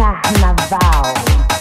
Carnaval.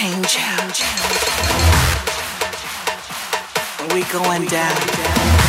change. We going down.